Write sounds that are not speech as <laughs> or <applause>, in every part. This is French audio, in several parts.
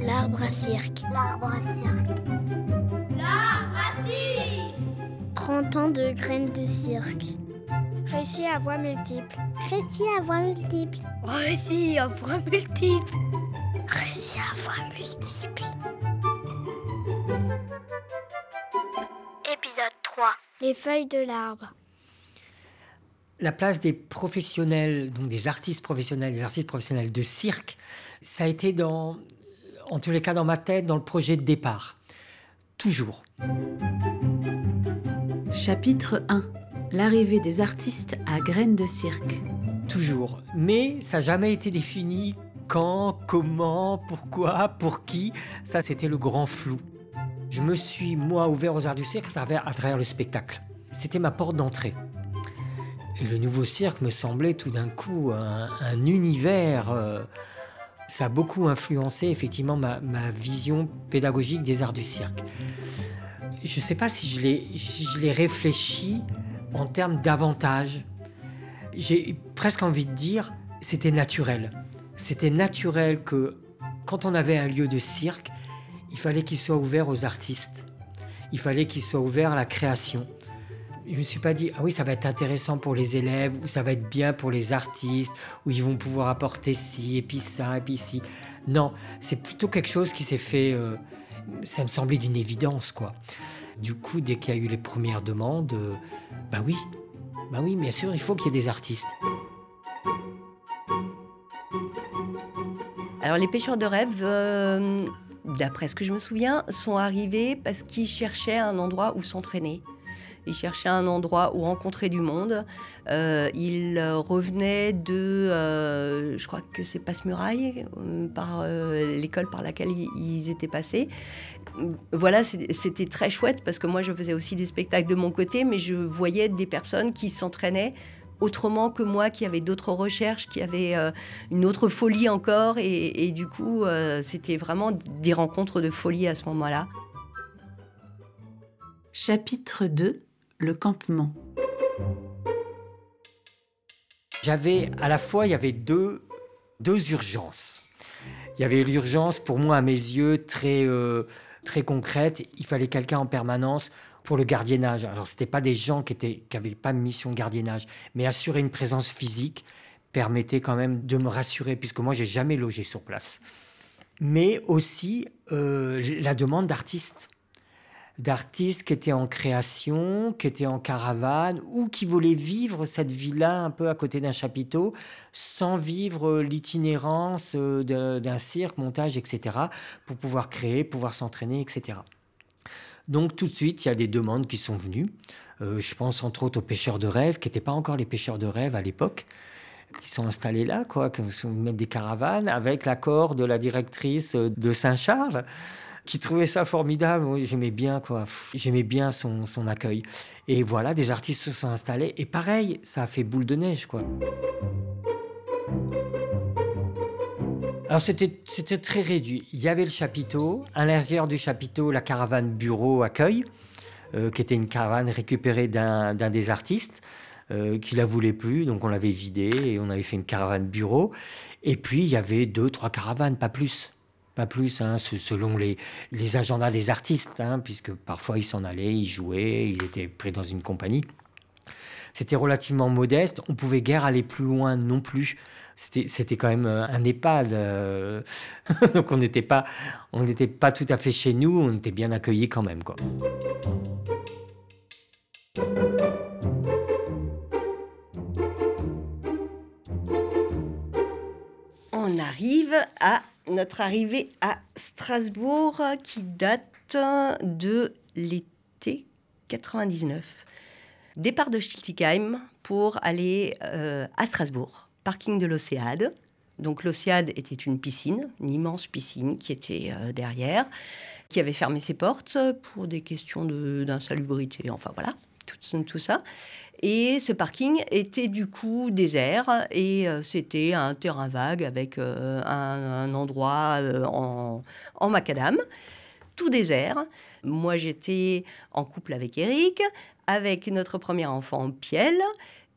L'arbre à cirque. L'arbre à cirque. L'arbre à cirque 30 ans de graines de cirque. Récit à voix multiples. Récit à voix multiples. Récit à voix multiples. Récit à voix multiples. Épisode 3. Les feuilles de l'arbre. La place des professionnels, donc des artistes professionnels, des artistes professionnels de cirque, ça a été dans, en tous les cas dans ma tête, dans le projet de départ. Toujours. Chapitre 1 L'arrivée des artistes à graines de cirque. Toujours. Mais ça n'a jamais été défini quand, comment, pourquoi, pour qui. Ça, c'était le grand flou. Je me suis, moi, ouvert aux arts du cirque à travers, à travers le spectacle. C'était ma porte d'entrée. Et le nouveau cirque me semblait tout d'un coup un, un univers. euh, ça a beaucoup influencé effectivement ma, ma vision pédagogique des arts du cirque. Je ne sais pas si je l'ai si je l'ai réfléchi en termes d'avantages. J'ai presque envie de dire, c'était naturel. C'était naturel que quand on avait un lieu de cirque, il fallait qu'il soit ouvert aux artistes. Il fallait qu'il soit ouvert à la création. Je me suis pas dit, ah oui, ça va être intéressant pour les élèves, ou ça va être bien pour les artistes, où ils vont pouvoir apporter ci, et puis ça, et puis ci. Non, c'est plutôt quelque chose qui s'est fait, euh, ça me semblait d'une évidence, quoi. Du coup, dès qu'il y a eu les premières demandes, euh, bah oui, bah oui, bien sûr, il faut qu'il y ait des artistes. Alors les pêcheurs de rêve, euh, d'après ce que je me souviens, sont arrivés parce qu'ils cherchaient un endroit où s'entraîner. Ils cherchaient un endroit où rencontrer du monde. Euh, ils euh, revenaient de, euh, je crois que c'est Passe-Muraille, euh, par l'école par laquelle ils, étaient passés. Voilà, c'était très chouette parce que moi je faisais aussi des spectacles de mon côté, mais je voyais des personnes qui s'entraînaient autrement que moi, qui avaient d'autres recherches, qui avaient euh, une autre folie encore. Et, du coup, c'était vraiment des rencontres de folie à ce moment-là. Chapitre 2 Le campement. J'avais à la fois, il y avait deux, deux urgences. Il y avait l'urgence, pour moi, à mes yeux, très, euh, très concrète. Il fallait quelqu'un en permanence pour le gardiennage. Alors, ce n'étaient pas des gens qui n'avaient qui pas de mission de gardiennage, mais assurer une présence physique permettait quand même de me rassurer, puisque moi, j'ai jamais logé sur place. Mais aussi euh, la demande d'artistes d'artistes qui étaient en création, qui étaient en caravane ou qui voulaient vivre cette vie-là un peu à côté d'un chapiteau sans vivre l'itinérance euh, d'un cirque, montage, etc. pour pouvoir créer, pouvoir s'entraîner, etc. Donc tout de suite, il y a des demandes qui sont venues. Euh, je pense entre autres aux pêcheurs de rêve, qui n'étaient pas encore les pêcheurs de rêve à l'époque, qui sont installés là, quoi, qui mettent des caravanes avec l'accord de la directrice euh, de Saint-Charles qui trouvait ça formidable. J'aimais bien, quoi. J'aimais bien son, son accueil. Et voilà, des artistes se sont installés. Et pareil, ça a fait boule de neige, quoi. Alors c'était très réduit. Il y avait le chapiteau. À l'intérieur du chapiteau, la caravane bureau accueil, euh, qui était une caravane récupérée d'un d'un des artistes euh, qui la voulait plus, donc on l'avait vidée et on avait fait une caravane bureau. Et puis il y avait deux, trois caravanes, pas plus. Pas plus, hein, se- selon les, agendas des artistes, hein, puisque parfois ils s'en allaient, ils jouaient, ils étaient pris dans une compagnie. C'était relativement modeste, on pouvait guère aller plus loin non plus. C'était quand même euh, un EHPAD, euh, <laughs> donc on n'était pas, on pas tout à fait chez nous, on était bien accueillis quand même. Quoi. On arrive à notre arrivée à Strasbourg qui date de l'été 99. Départ de Schiltigheim pour aller euh, à Strasbourg, parking de l'Océade. Donc l'Océade était une piscine, une immense piscine qui était euh, derrière, qui avait fermé ses portes pour des questions d'insalubrité, enfin voilà, tout, ça. Et ce parking était du coup désert et euh, c'était un terrain vague avec euh, un, un endroit euh, en, en macadam, tout désert. Moi j'étais en couple avec Eric, avec notre premier enfant Piel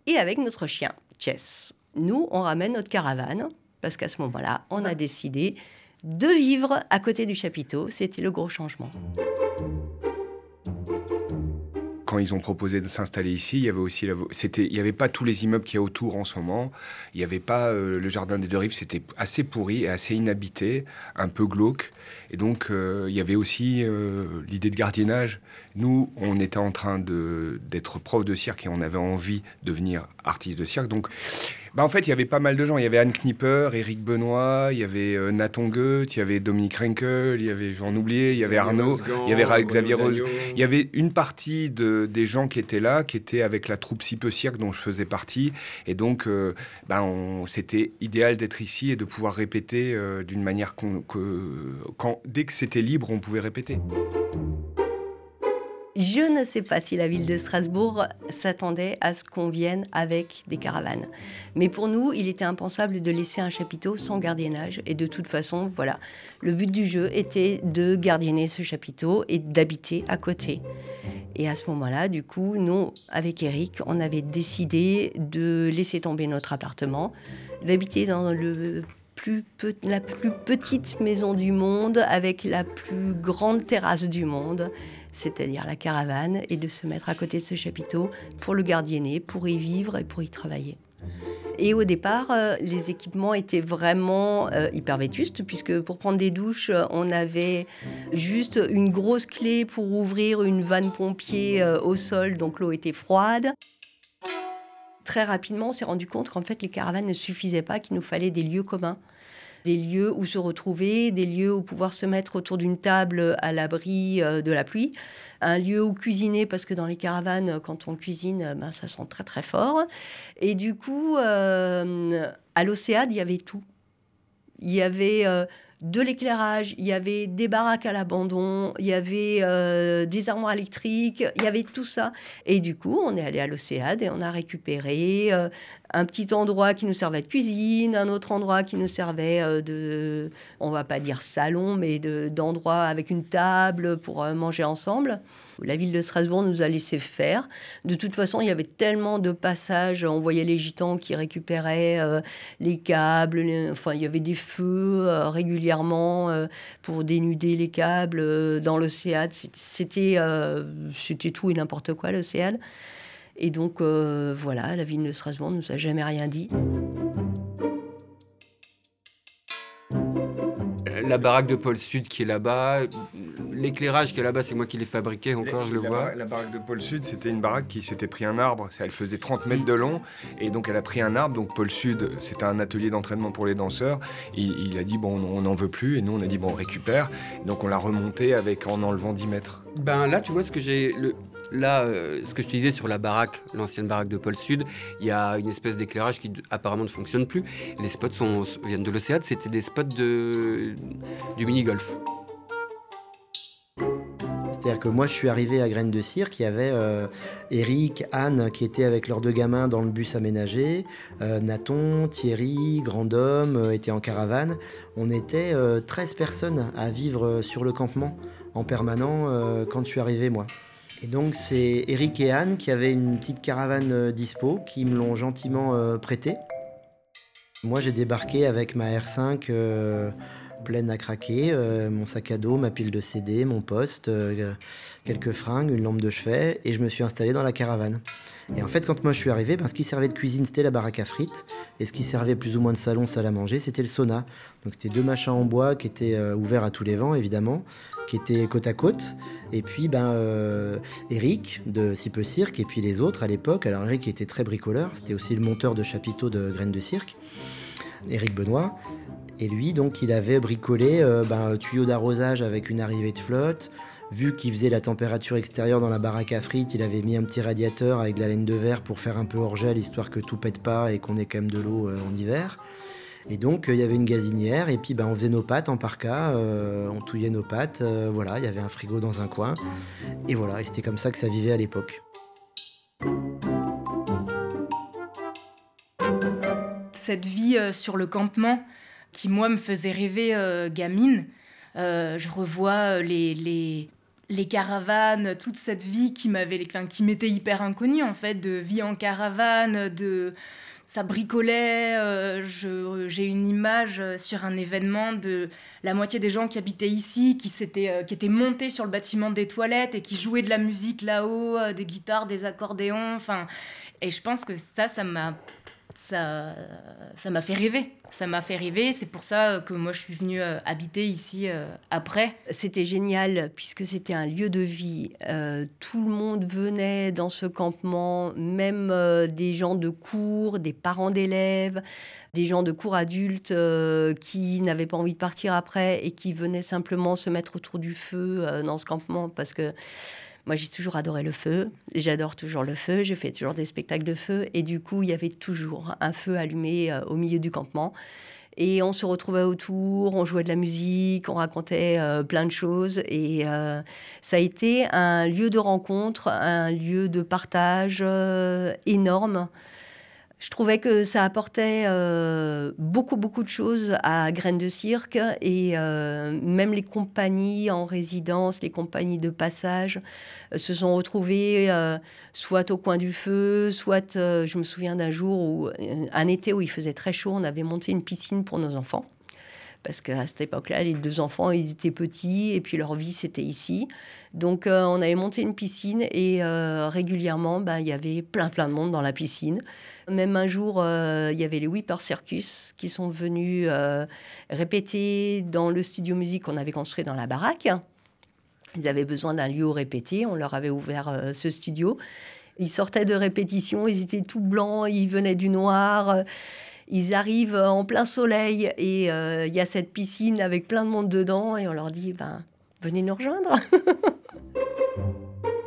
et avec notre chien Chess. Nous, on ramène notre caravane parce qu'à ce moment-là, on a décidé de vivre à côté du chapiteau. C'était le gros changement. Ils ont proposé de s'installer ici, il y avait aussi, c'était, il y avait pas tous les immeubles qu'il y a autour en ce moment. Il n'y avait pas euh, le jardin des deux rives, c'était assez pourri et assez inhabité, un peu glauque. Et donc, euh, il y avait aussi euh, l'idée de gardiennage. Nous, on était en train de, d'être prof de cirque et on avait envie de devenir artiste de cirque. Donc, bah, en fait, il y avait pas mal de gens. Il y avait Anne Knipper, Eric Benoît, il y avait euh, Nathan Goethe, il y avait Dominique Renkel, il y avait, j'en oublié, il y avait Arnaud, il y avait Xavier Rose. Il y avait une partie de, des gens qui étaient là, qui étaient avec la troupe Si peu cirque dont je faisais partie. Et donc, euh, bah, c'était idéal d'être ici et de pouvoir répéter euh, d'une manière qu'on, que, quand, dès que c'était libre, on pouvait répéter. Je ne sais pas si la ville de Strasbourg s'attendait à ce qu'on vienne avec des caravanes. Mais pour nous, il était impensable de laisser un chapiteau sans gardiennage. Et de toute façon, voilà, le but du jeu était de gardienner ce chapiteau et d'habiter à côté. Et à ce moment-là, du coup, nous, avec Eric, on avait décidé de laisser tomber notre appartement, d'habiter dans le la plus petite maison du monde avec la plus grande terrasse du monde c'est-à-dire la caravane, et de se mettre à côté de ce chapiteau pour le gardienner, pour y vivre et pour y travailler. Et au départ, euh, les équipements étaient vraiment euh, hyper vétustes, puisque pour prendre des douches, on avait juste une grosse clé pour ouvrir une vanne pompier euh, au sol, donc l'eau était froide. Très rapidement, on s'est rendu compte qu'en fait, les caravanes ne suffisaient pas, qu'il nous fallait des lieux communs des lieux où se retrouver, des lieux où pouvoir se mettre autour d'une table à l'abri euh, de la pluie, un lieu où cuisiner parce que dans les caravanes, quand on cuisine, ben, ça sent très très fort. Et du coup, euh, à l'Océade, il y avait tout. Il y avait euh, de l'éclairage, il y avait des baraques à l'abandon, il y avait euh, des armoires électriques, il y avait tout ça. Et du coup, on est allé à l'Océade et on a récupéré euh, un petit endroit qui nous servait de cuisine, un autre endroit qui nous servait euh, de, on va pas dire salon, mais d'endroit avec une table pour manger ensemble. La ville de Strasbourg nous a laissé faire. De toute façon, il y avait tellement de passages. On voyait les gitans qui récupéraient les câbles. Enfin, il y avait des feux euh, euh, pour dénuder les câbles dans l'océan. C'était, c'était tout et n'importe quoi, l'océan. Et donc, voilà, la ville de Strasbourg ne nous a jamais rien dit. La baraque de Pôle Sud qui est là-bas, l'éclairage qui est là-bas, c'est moi qui l'ai fabriqué encore, je le vois. la baraque de Pôle Sud, c'était une baraque qui s'était pris un arbre. Elle faisait 30 mètres de long. Et donc, elle a pris un arbre. Donc, Pôle Sud, c'était un atelier d'entraînement pour les danseurs. il a dit, bon, on n'en veut plus. Et nous, on a dit, bon, on récupère. Donc, on l'a remonté avec, en enlevant 10 mètres. Ben là, tu vois ce que j'ai. Le... Là, euh, ce que je disais sur la baraque, l'ancienne baraque de Pôle Sud, il y a une espèce d'éclairage qui apparemment ne fonctionne plus. Les spots viennent de l'Océade, c'était des spots de, du mini-golf. C'est-à-dire que moi, je suis arrivé à Graines de Cirque, il y avait euh, Eric, Anne qui étaient avec leurs deux gamins dans le bus aménagé, euh, Nathan, Thierry, Grandhomme euh, étaient en caravane. On était 13 personnes à vivre sur le campement en permanent quand je suis arrivé, moi. Et donc, c'est Eric et Anne qui avaient une petite caravane dispo, qui me l'ont gentiment prêtée. Moi, j'ai débarqué avec ma R5 pleine à craquer, euh, mon sac à dos, ma pile de CD, mon poste, euh, quelques fringues, une lampe de chevet, et je me suis installé dans la caravane. Et en fait, quand moi je suis arrivé, ben, ce qui servait de cuisine, c'était la baraque à frites, et ce qui servait plus ou moins de salon, salle à manger, c'était le sauna. Donc c'était deux machins en bois qui étaient euh, ouverts à tous les vents, évidemment, qui étaient côte à côte. Et puis, ben, Eric de Si peu cirque, et puis les autres à l'époque. Alors Eric était très bricoleur, c'était aussi le monteur de chapiteaux de graines de cirque. Eric Benoît, et lui, donc, il avait bricolé euh, ben, un tuyau d'arrosage avec une arrivée de flotte. Vu qu'il faisait la température extérieure dans la baraque à frites, il avait mis un petit radiateur avec de la laine de verre pour faire un peu hors gel, histoire que tout pète pas et qu'on ait quand même de l'eau euh, en hiver. Et donc, il y avait une gazinière, et puis ben, on faisait nos pâtes en parka, euh, on touillait nos pâtes, voilà, il y avait un frigo dans un coin. Et voilà, et c'était comme ça que ça vivait à l'époque. Cette vie sur le campement, qui, moi, me faisait rêver euh, gamine. Euh, je revois euh, les, les, les, caravanes, toute cette vie qui m'avait, enfin, qui m'était hyper inconnue, en fait, de vie en caravane, de ça bricolait. J'ai une image sur un événement de la moitié des gens qui habitaient ici, qui, qui étaient montés sur le bâtiment des toilettes et qui jouaient de la musique là-haut, des guitares, des accordéons. Enfin, et je pense que ça, ça m'a ça ça m'a fait rêver. Ça m'a fait rêver. C'est pour ça que moi, je suis venue euh, habiter ici euh, après. C'était génial puisque c'était un lieu de vie. Euh, tout le monde venait dans ce campement, même des gens de cours, des parents d'élèves, des gens de cours adultes qui n'avaient pas envie de partir après et qui venaient simplement se mettre autour du feu dans ce campement parce que moi, j'ai toujours adoré le feu. J'adore toujours le feu. Je fais toujours des spectacles de feu. Et du coup, il y avait toujours un feu allumé euh, au milieu du campement. Et on se retrouvait autour, on jouait de la musique, on racontait euh, plein de choses. Et euh, ça a été un lieu de rencontre, un lieu de partage énorme. Je trouvais que ça apportait euh, beaucoup, beaucoup de choses à Graines de Cirque et euh, même les compagnies en résidence, les compagnies de passage euh, se sont retrouvées soit au coin du feu, soit, je me souviens d'un jour, où, un été où il faisait très chaud, on avait monté une piscine pour nos enfants parce qu'à cette époque-là, les deux enfants, ils étaient petits et puis leur vie, c'était ici. Donc, on avait monté une piscine et régulièrement, ben, il y avait plein, plein de monde dans la piscine. Même un jour, euh, il y avait les Whipper Circus qui sont venus euh, répéter dans le studio musique qu'on avait construit dans la baraque. Ils avaient besoin d'un lieu où répéter. On leur avait ouvert euh, ce studio. Ils sortaient de répétition, ils étaient tout blancs, ils venaient du noir. Ils arrivent en plein soleil et il y a cette piscine avec plein de monde dedans et on leur dit ben, venez nous rejoindre. <laughs>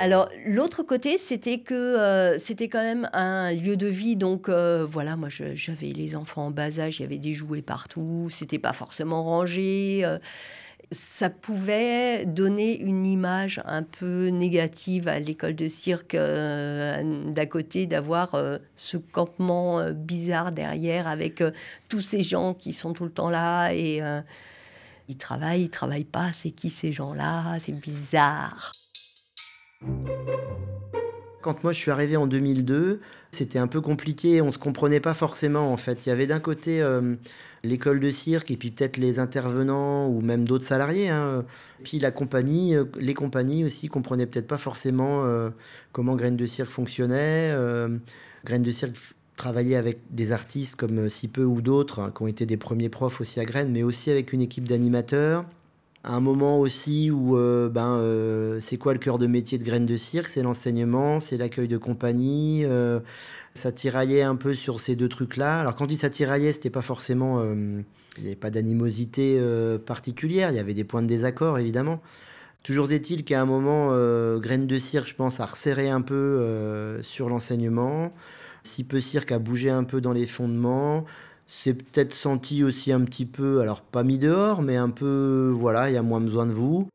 Alors l'autre côté, c'était que euh, c'était quand même un lieu de vie. Donc euh, voilà, moi j'avais les enfants en bas âge, il y avait des jouets partout, c'était pas forcément rangé. Euh, ça pouvait donner une image un peu négative à l'école de cirque d'à côté, d'avoir ce campement bizarre derrière avec tous ces gens qui sont tout le temps là et ils travaillent, ils travaillent pas. C'est qui ces gens-là? C'est bizarre. Quand moi je suis arrivé en 2002, c'était un peu compliqué, on se comprenait pas forcément en fait. Il y avait d'un côté euh, l'école de cirque et puis peut-être les intervenants ou même d'autres salariés. Hein. Puis la compagnie, euh, les compagnies aussi comprenaient peut-être pas forcément euh, comment Graines de cirque fonctionnait. Graines de cirque travaillait avec des artistes comme Si peu ou d'autres hein, qui ont été des premiers profs aussi à Graines, mais aussi avec une équipe d'animateurs un moment aussi où euh, ben, euh, c'est quoi le cœur de métier de Graines de Cirque? C'est l'enseignement, c'est l'accueil de compagnie. Euh, ça tiraillait un peu sur ces deux trucs-là. Alors quand je dis ça tiraillait, c'était pas forcément... Il n'y avait pas d'animosité particulière, il y avait des points de désaccord évidemment. Toujours est-il qu'à un moment, Graines de Cirque, je pense, a resserré un peu sur l'enseignement. Si peu Cirque a bougé un peu dans les fondements c'est peut-être senti aussi un petit peu, alors pas mis dehors, mais un peu, voilà, il y a moins besoin de vous.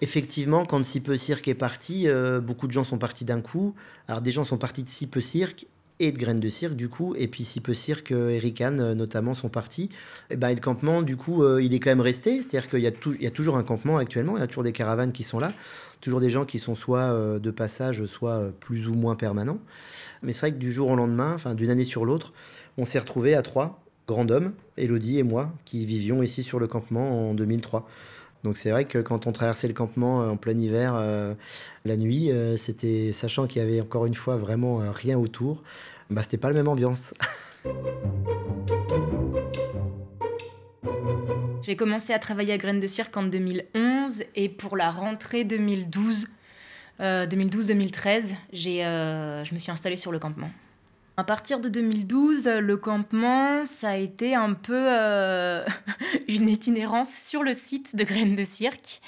Effectivement, quand Si peu cirque est parti, euh, beaucoup de gens sont partis d'un coup. Alors des gens sont partis de Si peu cirque et de Graines de Cirque du coup, et puis Si peu cirque, euh, Eric Anne euh, notamment sont partis. Et, ben, le campement du coup, il est quand même resté, c'est-à-dire qu'il y, a toujours un campement actuellement, il y a toujours des caravanes qui sont là, toujours des gens qui sont soit de passage, soit plus ou moins permanents. Mais c'est vrai que du jour au lendemain, enfin d'une année sur l'autre, on s'est retrouvés à trois, grand hommes, Elodie et moi, qui vivions ici sur le campement en 2003. Donc c'est vrai que quand on traversait le campement euh, en plein hiver, euh, la nuit, euh, c'était sachant qu'il y avait encore une fois vraiment rien autour, bah c'était pas la même ambiance. <laughs> J'ai commencé à travailler à Graines de Cirque en 2011 et pour la rentrée 2012, 2012-2013, euh, je me suis installée sur le campement. À partir de 2012, le campement, ça a été un peu euh, <laughs> une itinérance sur le site de Graines de Cirque.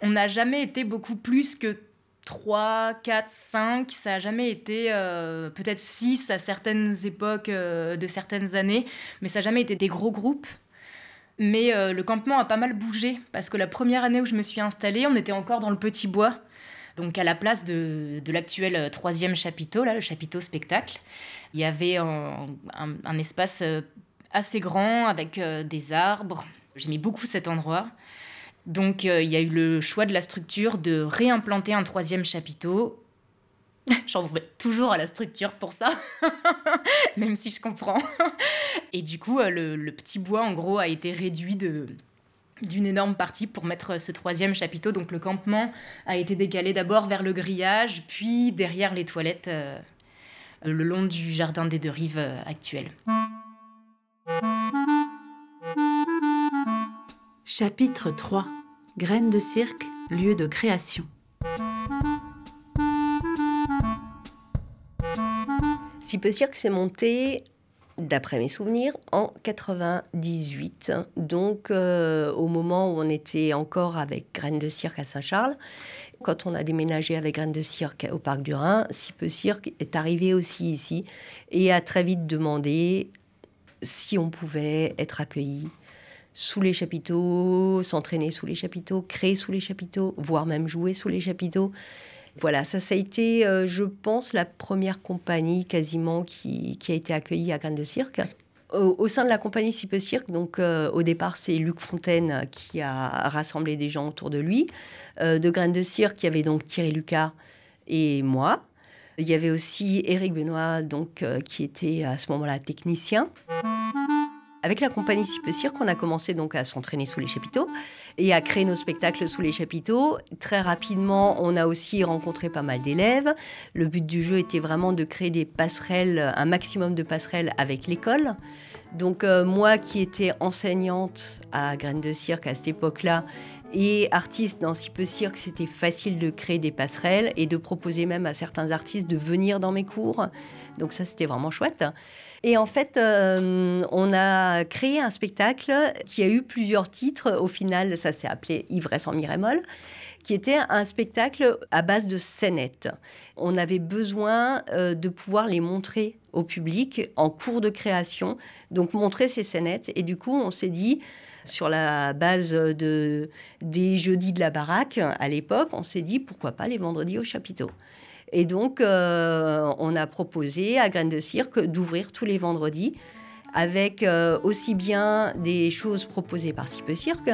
On n'a jamais été beaucoup plus que 3, 4, 5. Ça n'a jamais été euh, peut-être 6 à certaines époques de certaines années, mais ça n'a jamais été des gros groupes. Mais le campement a pas mal bougé parce que la première année où je me suis installée, on était encore dans le petit bois. Donc à la place de, l'actuel euh, troisième chapiteau, là, le chapiteau spectacle, il y avait un, espace euh, assez grand avec euh, des arbres. J'aimais beaucoup cet endroit. Donc il y a eu le choix de la structure de réimplanter un troisième chapiteau <laughs> J'en veux toujours à la structure pour ça, <laughs> même si je comprends. Et du coup, euh, le, petit bois, en gros, a été réduit d'une énorme partie pour mettre ce troisième chapiteau. Donc le campement a été décalé d'abord vers le grillage, puis derrière les toilettes, euh, le long du jardin des deux rives euh, actuel. Chapitre 3 Graines de cirque, lieu de création. Si peu cirque s'est monté, d'après mes souvenirs, en 98, donc euh, au moment où on était encore avec Graines de Cirque à Saint-Charles. Quand on a déménagé avec Graines de Cirque au Parc du Rhin, Si cirque est arrivé aussi ici et a très vite demandé si on pouvait être accueilli sous les chapiteaux, s'entraîner sous les chapiteaux, créer sous les chapiteaux, voire même jouer sous les chapiteaux. Voilà, ça, ça a été, euh, je pense, la première compagnie quasiment qui, a été accueillie à Graines de Cirque. Au, sein de la compagnie Si peu Cirque, donc euh, au départ, c'est Luc Fontaine qui a rassemblé des gens autour de lui. Euh, de Graines de Cirque, il y avait donc Thierry Lucas et moi. Il y avait aussi Éric Benoît, donc, qui était à ce moment-là technicien. Avec la compagnie Si peu Cirque, on a commencé donc à s'entraîner sous les chapiteaux et à créer nos spectacles sous les chapiteaux. Très rapidement, on a aussi rencontré pas mal d'élèves. Le but du jeu était vraiment de créer des passerelles, un maximum de passerelles avec l'école. Donc euh, moi qui étais enseignante à Graines de Cirque à cette époque-là et artiste dans Si peu Cirque, c'était facile de créer des passerelles et de proposer même à certains artistes de venir dans mes cours. Donc ça, c'était vraiment chouette. Et en fait, euh, on a créé un spectacle qui a eu plusieurs titres. Au final, ça s'est appelé Ivresse en Mirémol, qui était un spectacle à base de scénettes. On avait besoin euh, de pouvoir les montrer au public en cours de création, donc montrer ces scénettes. Et du coup, on s'est dit, sur la base de, des jeudis de la baraque, à l'époque, on s'est dit, pourquoi pas les vendredis au chapiteau et donc, euh, on a proposé à Graines de Cirque d'ouvrir tous les vendredis avec euh, aussi bien des choses proposées par Si Cirque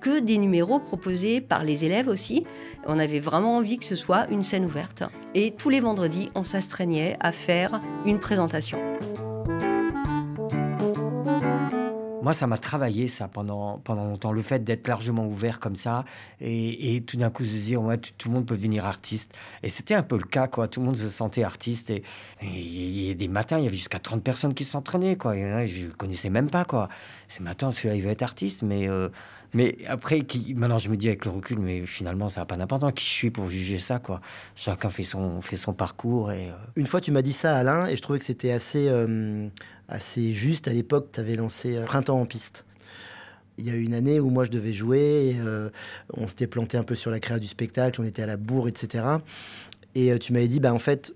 que des numéros proposés par les élèves aussi. On avait vraiment envie que ce soit une scène ouverte. Et tous les vendredis, on s'astreignait à faire une présentation. Moi, ça m'a travaillé ça pendant, pendant longtemps, le fait d'être largement ouvert comme ça et, tout d'un coup se dire, ouais, tout, le monde peut devenir artiste. Et c'était un peu le cas, quoi. Tout le monde se sentait artiste et y a des matins, il y avait jusqu'à 30 personnes qui s'entraînaient, quoi. je ne connaissais même pas, quoi. Ces matins, celui-là, il veut être artiste, mais... Euh, mais après, maintenant, je me dis avec le recul, mais finalement, ça n'a pas d'importance. Qui je suis pour juger ça, quoi? Chacun fait son, fait son parcours. Et, euh, Une fois, tu m'as dit ça, Alain, et je trouvais que c'était assez, euh, assez juste. À l'époque, tu avais lancé euh, Printemps en piste. Il y a eu une année où moi, je devais jouer. on s'était planté un peu sur la création du spectacle. On était à la bourre, etc. Et tu m'avais dit, bah, en fait,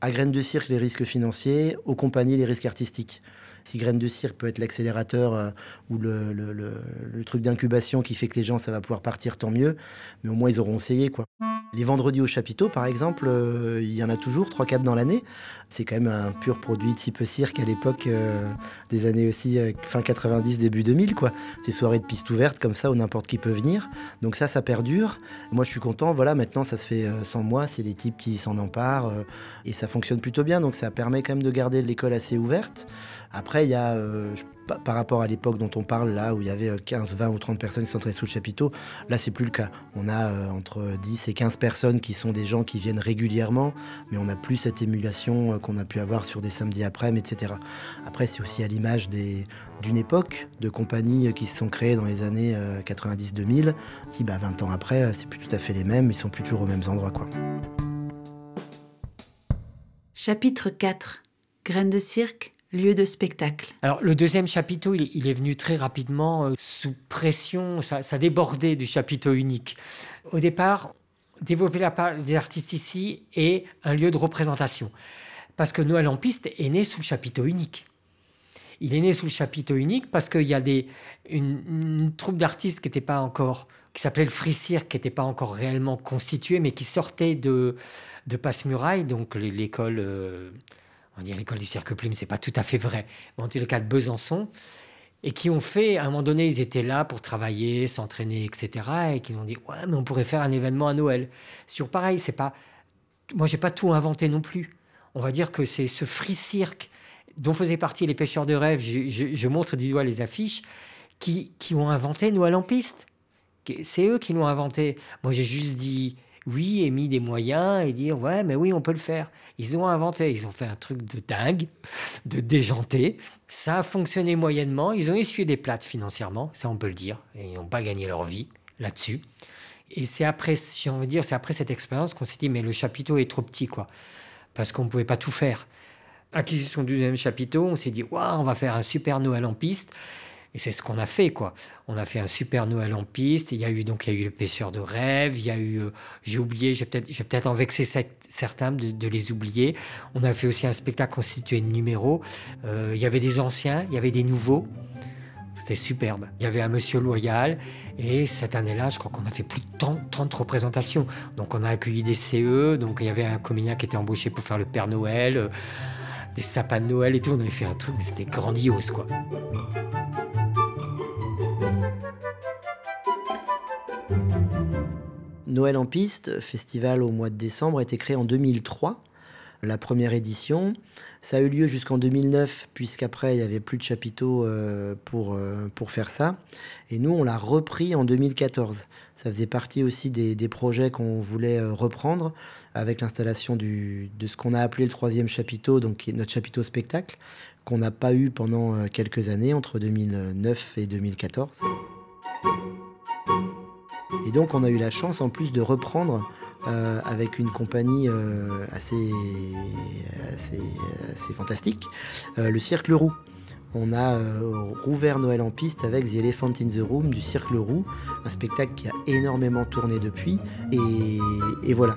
à Graines de Cirque, les risques financiers, aux compagnies, les risques artistiques. Si Graines de Cirque peut être l'accélérateur euh, ou le, le, truc d'incubation qui fait que les gens, ça va pouvoir partir, tant mieux. Mais au moins, ils auront essayé, quoi. Les vendredis au chapiteau, par exemple, euh, il y en a toujours, 3-4 dans l'année. C'est quand même un pur produit de si peu cirque à l'époque euh, des années aussi fin 90, début 2000, quoi. Ces soirées de piste ouverte comme ça où n'importe qui peut venir. Donc ça, ça perdure. Moi, je suis content. Voilà, maintenant, ça se fait sans moi. C'est l'équipe qui s'en empare et ça fonctionne plutôt bien. Donc ça permet quand même de garder l'école assez ouverte. Après, il y a, euh, par rapport à l'époque dont on parle, là, où il y avait 15, euh, 20 ou 30 personnes qui s'entraînaient sous le chapiteau, là, c'est plus le cas. On a euh, entre 10 et 15 personnes qui sont des gens qui viennent régulièrement, mais on n'a plus cette émulation qu'on a pu avoir sur des samedis après-midi, etc. Après, c'est aussi à l'image d'une époque de compagnies qui se sont créées dans les années 90-2000, qui, bah, 20 ans après, c'est plus tout à fait les mêmes, ils sont plus toujours aux mêmes endroits. Chapitre 4 Graines de cirque lieu de spectacle. Alors le deuxième chapiteau, il, est venu très rapidement euh, sous pression, ça, débordait du chapiteau unique. Au départ, développer la part des artistes ici est un lieu de représentation. Parce que Noël en piste est né sous le chapiteau unique. Il est né sous le chapiteau unique parce qu'il y a une, troupe d'artistes qui n'était pas encore, qui s'appelait le Free qui n'était pas encore réellement constituée, mais qui sortait de, de Passe-Muraille, donc l'école... Euh, on dire l'école du cirque plume, c'est pas tout à fait vrai, mais en tout cas de Besançon, et qui ont fait, à un moment donné, ils étaient là pour travailler, s'entraîner, etc., et qui ont dit, ouais, mais on pourrait faire un événement à Noël. Toujours pareil, c'est pas moi, j'ai pas tout inventé non plus. On va dire que c'est ce free cirque dont faisaient partie les pêcheurs de rêve. Je, montre du doigt les affiches qui, qui ont inventé Noël en piste. C'est eux qui l'ont inventé. Moi, j'ai juste dit oui et mis des moyens et dire ouais, mais oui, on peut le faire. Ils ont inventé, ils ont fait un truc de dingue, de déjanté. Ça a fonctionné moyennement. Ils ont essuyé des plates financièrement, ça on peut le dire, et ils n'ont pas gagné leur vie là-dessus. Et c'est après, j'ai envie de dire, c'est après cette expérience qu'on s'est dit mais le chapiteau est trop petit quoi, parce qu'on ne pouvait pas tout faire. Acquisition du deuxième chapiteau, on s'est dit waouh, on va faire un super Noël en piste. Et c'est ce qu'on a fait, quoi. On a fait un super Noël en piste. Il y a eu donc il y a eu le pêcheur de rêve. Il y a eu, euh, j'ai oublié, j'ai peut-être, j'ai peut-être en vexé certains de, les oublier. On a fait aussi un spectacle constitué de numéros. Euh, il y avait des anciens, il y avait des nouveaux. C'était superbe. Il y avait un monsieur loyal et cette année-là, je crois qu'on a fait plus de 30, 30, représentations. Donc on a accueilli des CE, donc il y avait un comédien qui était embauché pour faire le Père Noël, euh, des sapins de Noël et tout. On avait fait un truc, c'était grandiose quoi. Noël en piste, festival au mois de décembre, a été créé en 2003, la première édition. Ça a eu lieu jusqu'en 2009, puisqu'après, il n'y avait plus de chapiteaux euh, pour, euh, pour faire ça. Et nous, on l'a repris en 2014. Ça faisait partie aussi des, projets qu'on voulait euh, reprendre avec l'installation de ce qu'on a appelé le troisième chapiteau, donc notre chapiteau spectacle, qu'on n'a pas eu pendant quelques années, entre 2009 et 2014. Et donc on a eu la chance en plus de reprendre euh, avec une compagnie euh, assez, assez, fantastique, euh, le Cirque Roux. On a rouvert Noël en piste avec The Elephant in the Room du Cirque Roux, un spectacle qui a énormément tourné depuis. Et, et voilà.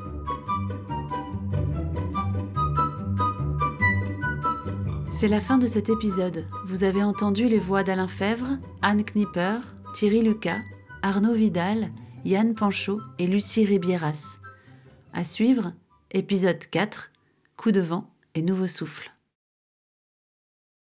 C'est la fin de cet épisode. Vous avez entendu les voix d'Alain Fèvre, Anne Knipper, Thierry Lucas, Arnaud Vidal, Yann Panchaud et Lucie Ribieras. À suivre, épisode 4, Coup de vent et nouveau souffle.